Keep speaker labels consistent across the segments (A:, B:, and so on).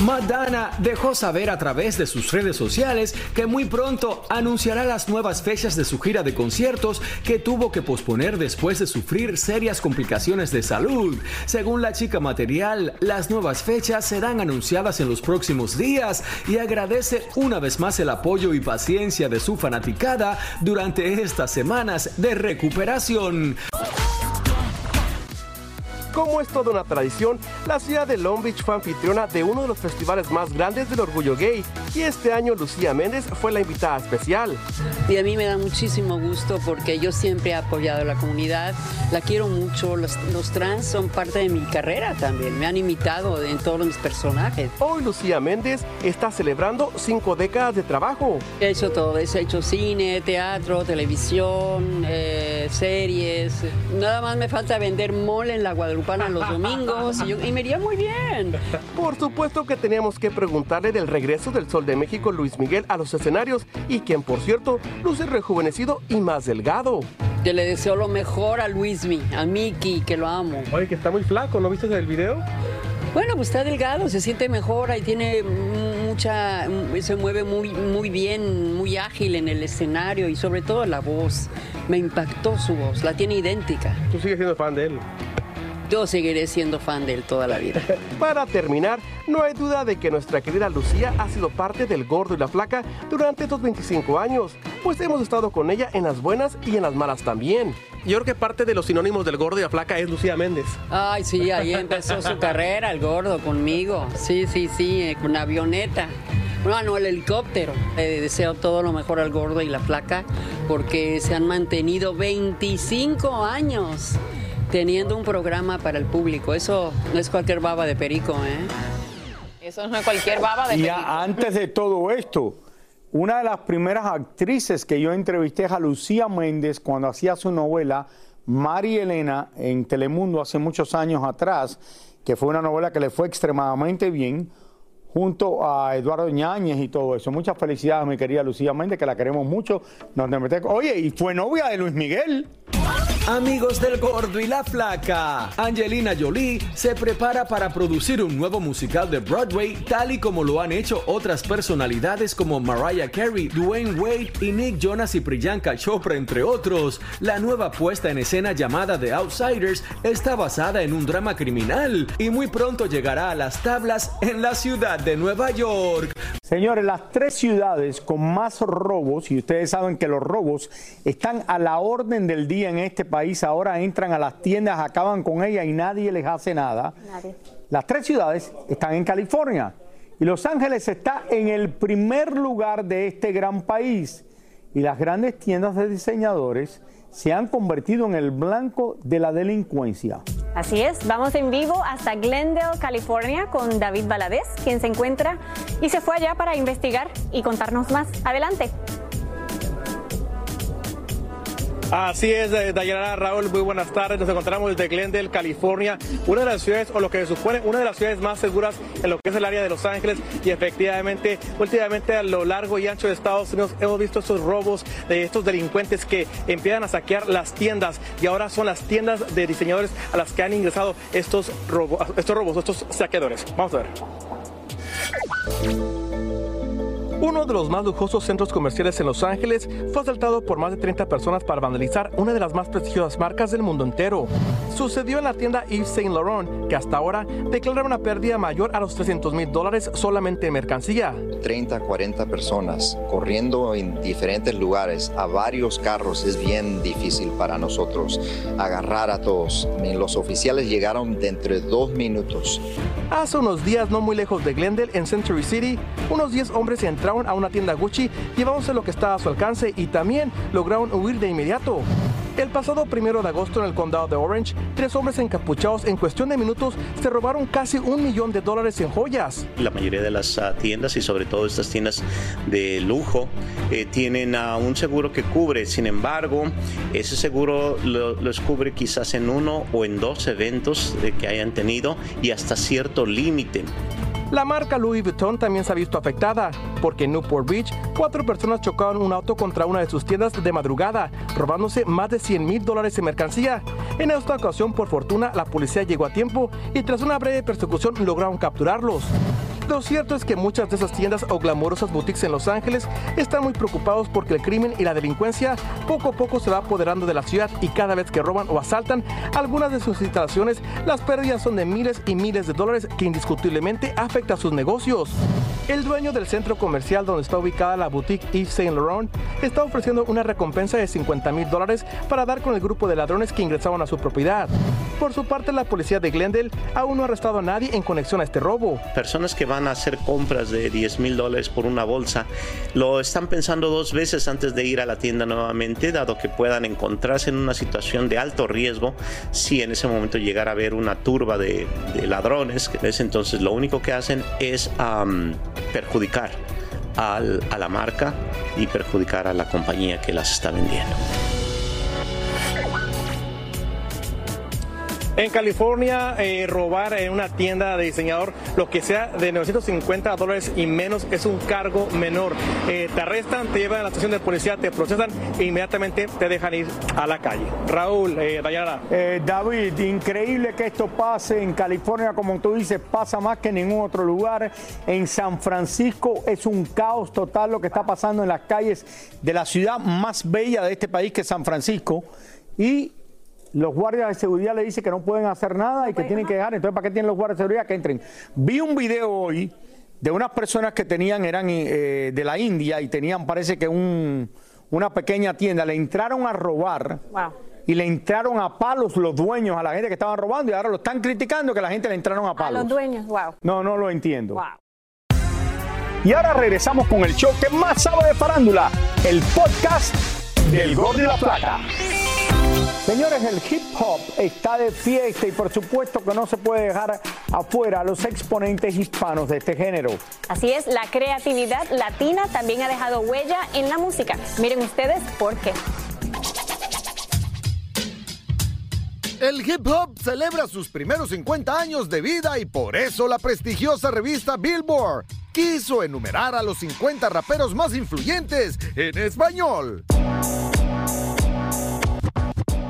A: Madonna dejó saber a través de sus redes sociales que muy pronto anunciará las nuevas fechas de su gira de conciertos que tuvo que posponer después de sufrir serias complicaciones de salud. Según la chica material, las nuevas fechas serán anunciadas en los próximos días y agradece una vez más el apoyo y paciencia de su fanaticada durante estas semanas de recuperación.
B: Como es toda una tradición, la ciudad de Long Beach fue anfitriona de uno de los festivales más grandes del orgullo gay y este año Lucía Méndez fue la invitada especial.
C: Y a mí me da muchísimo gusto porque yo siempre he apoyado a la comunidad, la quiero mucho, los, los trans son parte de mi carrera también, me han imitado en todos mis personajes.
B: Hoy Lucía Méndez está celebrando cinco décadas de trabajo.
C: He hecho todo, he hecho cine, teatro, televisión, eh, series, nada más me falta vender mole en la Guadalupe los domingos y, yo- y me iría muy bien.
B: Por supuesto que teníamos que preguntarle del regreso del Sol de México Luis Miguel a los escenarios y quien por cierto luce rejuvenecido y más delgado.
C: Yo le deseo lo mejor a Luismi, a Miki, que lo amo.
B: Oye, que está muy flaco, ¿no viste el video?
C: Bueno, pues está delgado, se siente mejor, ahí tiene mucha, se mueve muy, muy bien, muy ágil en el escenario y sobre todo la voz. Me impactó su voz, la tiene idéntica.
B: Tú sigues siendo fan de él.
C: Yo seguiré siendo fan de él toda la vida.
B: Para terminar, no hay duda de que nuestra querida Lucía ha sido parte del gordo y la flaca durante estos 25 años, pues hemos estado con ella en las buenas y en las malas también. Yo creo que parte de los sinónimos del gordo y la flaca es Lucía Méndez.
C: Ay, sí, ahí empezó su carrera, el gordo, conmigo. Sí, sí, sí, eh, con una avioneta. No, no, el helicóptero. Le deseo todo lo mejor al gordo y la flaca porque se han mantenido 25 años teniendo un programa para el público. Eso no es cualquier baba de perico, ¿eh?
D: Eso no es cualquier baba de
E: Y
D: perico.
E: a- antes de todo esto, una de las primeras actrices que yo entrevisté es a Lucía Méndez cuando hacía su novela Mari Elena en Telemundo hace muchos años atrás, que fue una novela que le fue extremadamente bien, junto a Eduardo Ñáñez y todo eso. Muchas felicidades, mi querida Lucía Méndez, que la queremos mucho. Nos Oye, y fue novia de Luis Miguel.
A: Amigos del Gordo y la Flaca, Angelina Jolie se prepara para producir un nuevo musical de Broadway, tal y como lo han hecho otras personalidades como Mariah Carey, Dwayne Wade y Nick Jonas y Priyanka Chopra, entre otros. La nueva puesta en escena llamada The Outsiders está basada en un drama criminal y muy pronto llegará a las tablas en la ciudad de Nueva York.
E: Señores, las tres ciudades con más robos, y ustedes saben que los robos están a la orden del día en este país, ahora entran a las tiendas, acaban con ellas y nadie les hace nada. Las tres ciudades están en California y Los Ángeles está en el primer lugar de este gran país. Y las grandes tiendas de diseñadores se han convertido en el blanco de la delincuencia.
F: Así es, vamos en vivo hasta Glendale, California, con David Valadez, quien se encuentra y se fue allá para investigar y contarnos más. Adelante.
B: Así es, eh, Dayanara Raúl, muy buenas tardes. Nos encontramos desde Glendale, California, una de las ciudades, o lo que se supone, una de las ciudades más seguras en lo que es el área de Los Ángeles. Y efectivamente, últimamente a lo largo y ancho de Estados Unidos hemos visto estos robos de estos delincuentes que empiezan a saquear las tiendas. Y ahora son las tiendas de diseñadores a las que han ingresado estos, robo- estos robos, estos saqueadores. Vamos a ver. Uno de los más lujosos centros comerciales en Los Ángeles fue asaltado por más de 30 personas para vandalizar una de las más prestigiosas marcas del mundo entero. Sucedió en la tienda Yves Saint Laurent, que hasta ahora declara una pérdida mayor a los 300 mil dólares solamente en mercancía.
G: 30, 40 personas corriendo en diferentes lugares a varios carros es bien difícil para nosotros agarrar a todos. Los oficiales llegaron dentro de dos minutos.
B: Hace unos días, no muy lejos de Glendale, en Century City, unos 10 hombres entraron a una tienda Gucci llevándose lo que estaba a su alcance y también lograron huir de inmediato. El pasado primero de agosto en el condado de Orange, tres hombres encapuchados en cuestión de minutos se robaron casi un millón de dólares en joyas.
H: La mayoría de las uh, tiendas y sobre todo estas tiendas de lujo eh, tienen un seguro que cubre, sin embargo, ese seguro lo, los cubre quizás en uno o en dos eventos que hayan tenido y hasta cierto límite.
B: La marca Louis Vuitton también se ha visto afectada, porque en Newport Beach, cuatro personas chocaron un auto contra una de sus tiendas de madrugada, robándose más de 100 mil dólares en mercancía. En esta ocasión, por fortuna, la policía llegó a tiempo y tras una breve persecución lograron capturarlos. Lo cierto es que muchas de esas tiendas o glamorosas boutiques en Los Ángeles están muy preocupados porque el crimen y la delincuencia poco a poco se va apoderando de la ciudad y cada vez que roban o asaltan algunas de sus instalaciones, las pérdidas son de miles y miles de dólares que indiscutiblemente afecta a sus negocios. El dueño del centro comercial donde está ubicada la boutique Yves Saint Laurent está ofreciendo una recompensa de 50 mil dólares para dar con el grupo de ladrones que ingresaban a su propiedad. Por su parte, la policía de Glendale aún no ha arrestado a nadie en conexión a este robo.
H: Personas que van a hacer compras de 10 mil dólares por una bolsa lo están pensando dos veces antes de ir a la tienda nuevamente, dado que puedan encontrarse en una situación de alto riesgo si en ese momento llegara a haber una turba de, ladrones. Entonces, lo único que hacen es perjudicar a la marca y perjudicar a la compañía que las está vendiendo.
B: En California, eh, robar en una tienda de diseñador, lo que sea de 950 dólares y menos, es un cargo menor. Eh, te arrestan, te llevan a la estación de policía, te procesan e inmediatamente te dejan ir a la calle. Raúl, eh.
E: Eh, David, increíble que esto pase en California, como tú dices, pasa más que en ningún otro lugar. En San Francisco es un caos total lo que está pasando en las calles de la ciudad más bella de este país, que es San Francisco. Y los guardias de seguridad le dicen que no pueden hacer nada y que tienen que dejar. Entonces, ¿para qué tienen los guardias de seguridad que entren? Vi un video hoy de unas personas que tenían, eran eh, de la India y tenían, parece que un, una pequeña tienda. Le entraron a robar.
F: Wow.
E: Y le entraron a palos los dueños a la gente que estaban robando y ahora lo están criticando que la gente le entraron a
F: A
E: palos.
F: los dueños, wow.
E: No, no lo entiendo.
F: Wow.
E: Y ahora regresamos con el show que más sabe de farándula, el podcast del Gol de la Plata. Señores, el hip hop está de fiesta y por supuesto que no se puede dejar afuera a los exponentes hispanos de este género.
F: Así es, la creatividad latina también ha dejado huella en la música. Miren ustedes por qué.
I: El hip hop celebra sus primeros 50 años de vida y por eso la prestigiosa revista Billboard quiso enumerar a los 50 raperos más influyentes en español.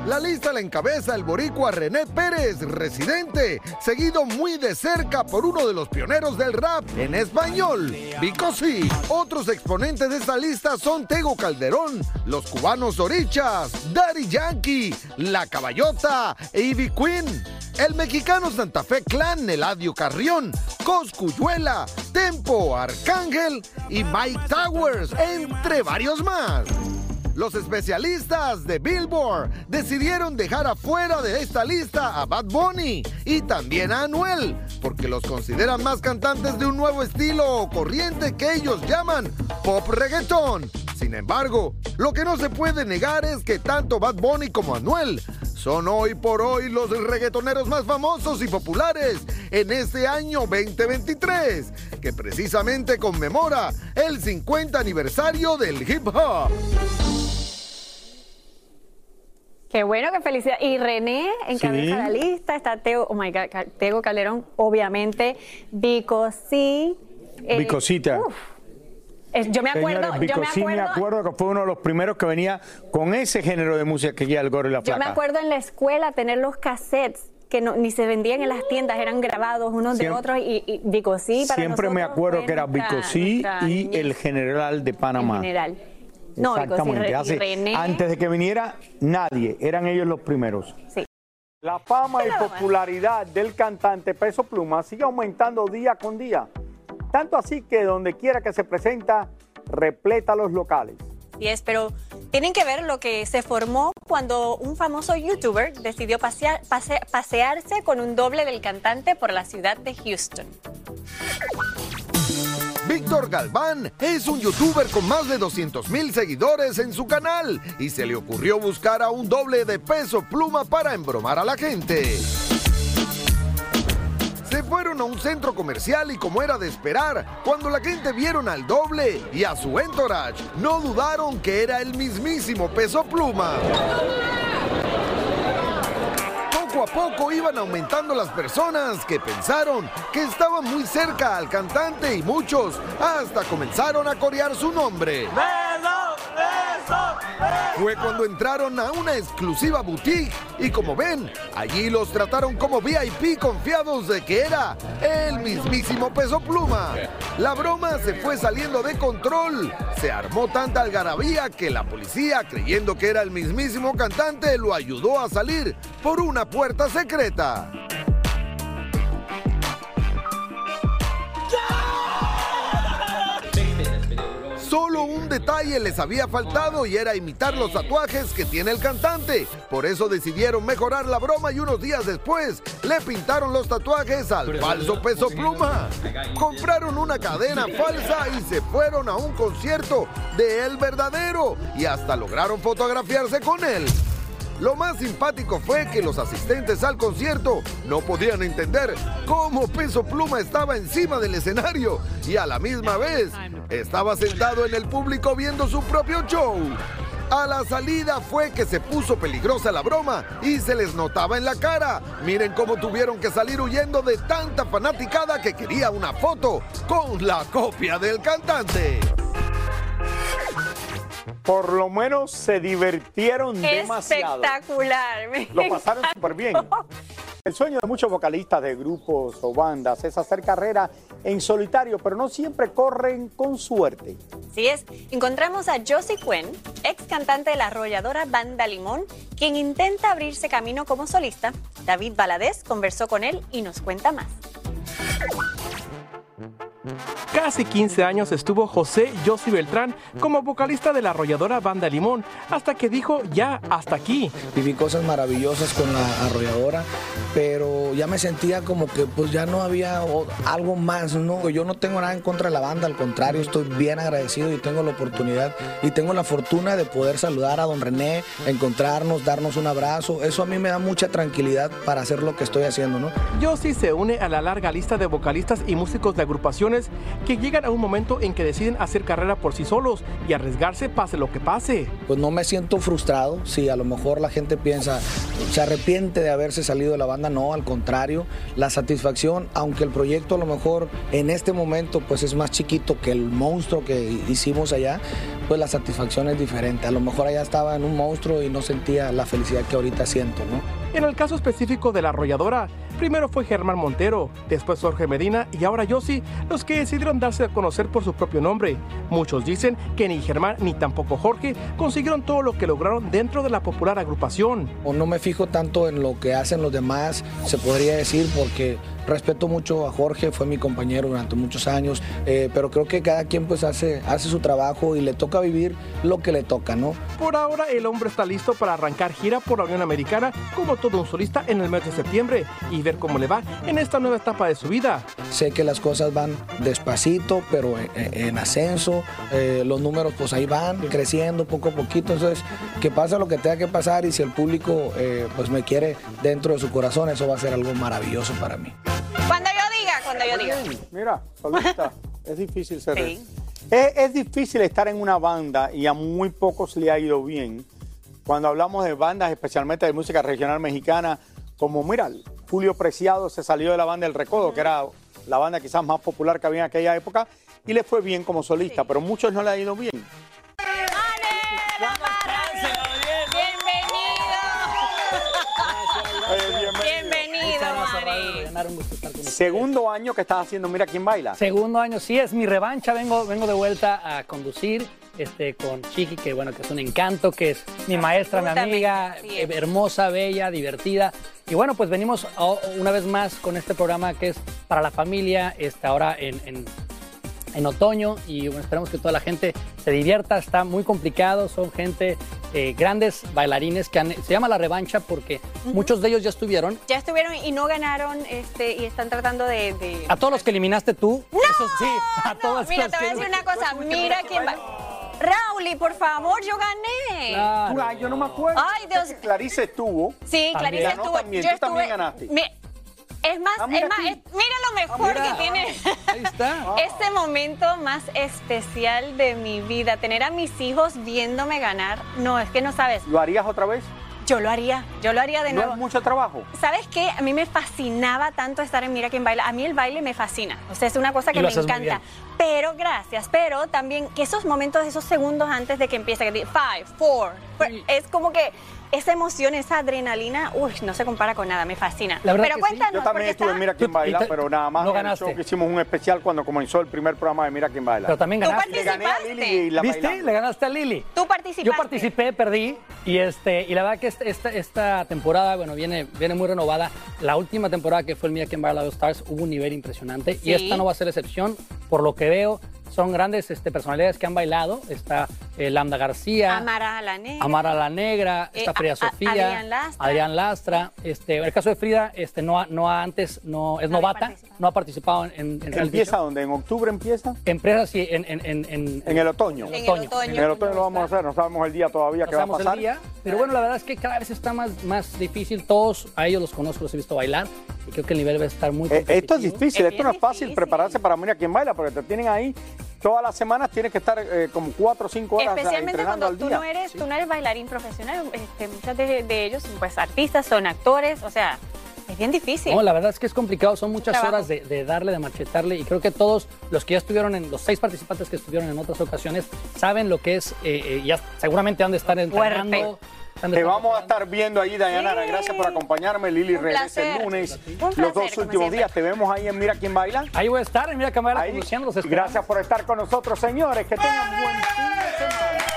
I: La lista la encabeza el boricua René Pérez, residente, seguido muy de cerca por uno de los pioneros del rap en español, Vico sí. Otros exponentes de esta lista son Tego Calderón, los cubanos Orichas, Daddy Yankee, La Caballota e Ivy Queen. El mexicano Santa Fe Clan, Eladio Carrión, Coscuyuela, Tempo, Arcángel y Mike Towers, entre varios más. Los especialistas de Billboard decidieron dejar afuera de esta lista a Bad Bunny y también a Anuel, porque los consideran más cantantes de un nuevo estilo o corriente que ellos llaman pop reggaeton. Sin embargo, lo que no se puede negar es que tanto Bad Bunny como Anuel son hoy por hoy los reggaetoneros más famosos y populares en este año 2023, que precisamente conmemora el 50 aniversario del hip hop.
F: Qué bueno, qué felicidad. Y René encabeza
E: Sí.
F: la lista, está Teo, oh my God, Tego Calderón, obviamente, Vico sí. eh,
E: Vicosita.
F: uf. Yo me acuerdo,
E: Señores,
F: yo me
E: sí me
F: acuerdo,
E: acuerdo que fue uno de los primeros que venía con ese género de música que ya el gorro y la
F: yo
E: flaca.
F: me acuerdo en la escuela tener los cassettes que no, ni se vendían en las tiendas, eran grabados unos de otros y, y Vico sí para
E: Siempre me acuerdo que era
F: nuestra-
E: Vico sí
F: nuestra
E: y
F: niñez
E: el general de Panamá.
F: general. No,
E: Exactamente.
F: Y René.
E: antes de que viniera nadie, eran ellos los primeros.
F: Sí.
E: La fama y popularidad del cantante Peso Pluma sigue aumentando día con día. Tanto así que donde quiera que se presenta, repleta los locales.
J: Así es, pero tienen que ver lo que se formó cuando un famoso youtuber decidió pasear- pase- pasearse con un doble del cantante por la ciudad de Houston.
I: Víctor Galván es un youtuber con más de 200 mil seguidores en su canal y se le ocurrió buscar a un doble de peso pluma para embromar a la gente. Se fueron a un centro comercial y como era de esperar, cuando la gente vieron al doble y a su entourage, no dudaron que era el mismísimo peso pluma. Poco a poco iban aumentando las personas que pensaron que estaban muy cerca al cantante y muchos hasta comenzaron a corear su nombre. Fue cuando entraron a una exclusiva boutique y como ven, allí los trataron como VIP confiados de que era el mismísimo peso pluma. La broma se fue saliendo de control. Se armó tanta algarabía que la policía, creyendo que era el mismísimo cantante, lo ayudó a salir por una puerta secreta. Solo un detalle les había faltado y era imitar los tatuajes que tiene el cantante. Por eso decidieron mejorar la broma y unos días después le pintaron los tatuajes al falso peso pluma. Compraron una cadena falsa y se fueron a un concierto de El Verdadero y hasta lograron fotografiarse con él. Lo más simpático fue que los asistentes al concierto no podían entender cómo Peso Pluma estaba encima del escenario y a la misma vez estaba sentado en el público viendo su propio show. A la salida fue que se puso peligrosa la broma y se les notaba en la cara. Miren cómo tuvieron que salir huyendo de tanta fanaticada que quería una foto con la copia del cantante.
E: Por lo menos se divirtieron demasiado.
J: Espectacular.
E: Lo pasaron súper bien. El sueño de muchos vocalistas de grupos o bandas es hacer carrera en solitario, pero no siempre corren con suerte.
J: Así es, encontramos a Josie Cuen, ex cantante de la arrolladora Banda Limón, quien intenta abrirse camino como solista. David Valadez conversó con él y nos cuenta más.
K: Casi 15 años estuvo José Yossi Beltrán como vocalista de la arrolladora Banda Limón, hasta que dijo ya hasta aquí.
L: Viví cosas maravillosas con la arrolladora, pero ya me sentía como que pues ya no había algo más, ¿no? Yo no tengo nada en contra de la banda, al contrario, estoy bien agradecido y tengo la oportunidad y tengo la fortuna de poder saludar a don René, encontrarnos, darnos un abrazo. Eso a mí me da mucha tranquilidad para hacer lo que estoy haciendo, ¿no?
K: Yossi se une a la larga lista de vocalistas y músicos de agrupaciones que llegan a un momento en que deciden hacer carrera por sí solos y arriesgarse pase lo que pase.
L: Pues no me siento frustrado, si a lo mejor la gente piensa, se arrepiente de haberse salido de la banda, no, al contrario, la satisfacción, aunque el proyecto a lo mejor en este momento pues es más chiquito que el monstruo que hicimos allá, pues la satisfacción es diferente, a lo mejor allá estaba en un monstruo y no sentía la felicidad que ahorita siento, ¿no?
K: En el caso específico de la arrolladora, primero fue Germán Montero, después Jorge Medina y ahora Yossi, los que decidieron darse a conocer por su propio nombre. Muchos dicen que ni Germán ni tampoco Jorge consiguieron todo lo que lograron dentro de la popular agrupación.
L: No me fijo tanto en lo que hacen los demás, se podría decir, porque respeto mucho a Jorge, fue mi compañero durante muchos años, eh, pero creo que cada quien pues hace, hace su trabajo y le toca vivir lo que le toca, ¿no?
K: Por ahora el hombre está listo para arrancar gira por la Unión Americana como todo un solista en el mes de septiembre y ver cómo le va en esta nueva etapa de su vida.
L: Sé que las cosas van despacito, pero en, en ascenso, eh, los números pues ahí van creciendo poco a poquito, entonces que pasa lo que tenga que pasar y si el público eh, pues me quiere dentro de su corazón, eso va a ser algo maravilloso para mí.
J: Cuando yo diga, cuando yo diga.
E: Mira, solista, es difícil ser.
J: Sí.
E: Es, es difícil estar en una banda y a muy pocos le ha ido bien. Cuando hablamos de bandas, especialmente de música regional mexicana, como mira, Julio Preciado se salió de la banda El Recodo, que era la banda quizás más popular que había en aquella época, y le fue bien como solista, pero muchos no le ha ido bien. Segundo año que estás haciendo Mira quién baila.
M: Segundo año, sí, es mi revancha. Vengo, vengo de vuelta a conducir este, con Chiqui, que bueno, que es un encanto, que es mi maestra, mi amiga, eh, hermosa, bella, divertida. Y bueno, pues venimos o- una vez más con este programa que es para la familia, este, ahora en, en- en otoño. Y bueno, esperamos que toda la gente se divierta. Está muy complicado, son gente eh, grandes bailarines que han, se llama la revancha porque muchos de ellos ya estuvieron.
J: Ya estuvieron y no ganaron este, y están tratando de... de-
M: A todos los que eliminaste tú,
J: ¡No!
M: esos sí, a
J: No,
M: todos
J: mira, te voy a decir una cosa. Mira quién va. Rauli, por favor, yo gané.
E: Ay, yo no me acuerdo.
J: Ay, Dios.
E: Clarice estuvo.
J: Sí, Clarice
E: Ganó
J: estuvo.
E: también.
J: Yo
E: Tú también ganaste.
J: Es más,
E: Ah, mira
J: es más, es- mira lo mejor
E: mira.
J: que tiene.
M: Ahí está.
J: Este momento más especial de mi vida, tener a mis hijos viéndome ganar. No, es que no sabes.
E: ¿Lo harías otra vez?
J: Yo lo haría, yo lo haría de
E: ¿No
J: nuevo.
E: es mucho trabajo?
J: ¿Sabes qué? A mí me fascinaba tanto estar en Mira quién baila. A mí el baile me fascina. O sea, es una cosa
M: Y
J: que
M: lo
J: me
M: haces muy
J: encanta.
M: bien.
J: Pero, gracias. Pero también que esos momentos, esos segundos antes de que empiece, que dice five, four, four, es como que esa emoción, esa adrenalina, uy, no se compara con nada. Me fascina.
M: La verdad
J: Pero
M: que sí.
J: cuéntanos,
E: Yo también estuve en Mira quién
M: Tú-
E: baila, pero nada más
M: no ganaste.
E: show que hicimos un especial cuando comenzó el primer programa de Mira quién baila.
M: Pero también
J: Tú
M: ganaste.
E: Le gané a Lili y la
M: ¿Viste? Le ganaste a Lili.
J: Tú participaste.
M: Yo participé, perdí y este y la verdad que esta, esta, temporada, bueno, viene, viene muy renovada. La última temporada que fue el Mira Quién Baila All Stars hubo un nivel impresionante
J: Sí.
M: y esta no va a ser excepción. Por lo que veo, son grandes este, personalidades que han bailado. Está eh, Lambda García,
J: Amara la negra.
M: Amara la Negra,
J: Eh,
M: está Frida
J: a- a-
M: Sofía,
J: Adrián Lastra.
M: Adrián Lastra. Este, en el caso de Frida, este, no, ha- no ha antes, no es
J: No
M: novata, no ha participado en, en,
E: ¿Empieza dónde? ¿En octubre empieza?
M: Empresas sí, en, en, en, en,
E: En el otoño.
J: En el
M: otoño.
J: otoño.
E: En el otoño lo vamos a hacer, no sabemos el día todavía
M: no
E: que va a pasar.
M: el día, pero bueno, la verdad es que cada vez está más, más difícil. Todos a ellos los conozco, los he visto bailar y creo que el nivel va a estar muy
E: Eh, esto es
M: competitivo.
E: difícil,
J: Es
E: esto no es fácil
J: difícil.
E: prepararse para Mira quién baila, porque te tienen ahí todas las semanas, tienes que estar eh, como cuatro o cinco horas
J: Especialmente cuando
E: al
J: tú
E: día.
J: no eres, tú no eres bailarín profesional, este, muchos de, de ellos pues artistas, son actores, o sea, es bien difícil.
M: No, la verdad es que es complicado, son muchas
J: Trabajo.
M: horas de, de darle, de machetarle y creo que todos los que ya estuvieron en, los seis participantes que estuvieron en otras ocasiones, saben lo que es, eh, eh, ya seguramente han de estar entrenando. de
E: Te vamos a estar viendo ahí, Dayanara.
J: Sí.
E: Gracias por acompañarme. Lili
J: Un
E: regresa
J: placer.
E: el lunes.
J: Un
E: Los
J: placer,
E: dos últimos
J: siempre.
E: días te vemos ahí en Mira quién baila.
M: Ahí voy a estar, mira cámara
E: Ahí.
M: conduciendo, los
E: Y
M: esperamos.
E: Gracias por estar con nosotros, señores. Que tengan buen fin de semana.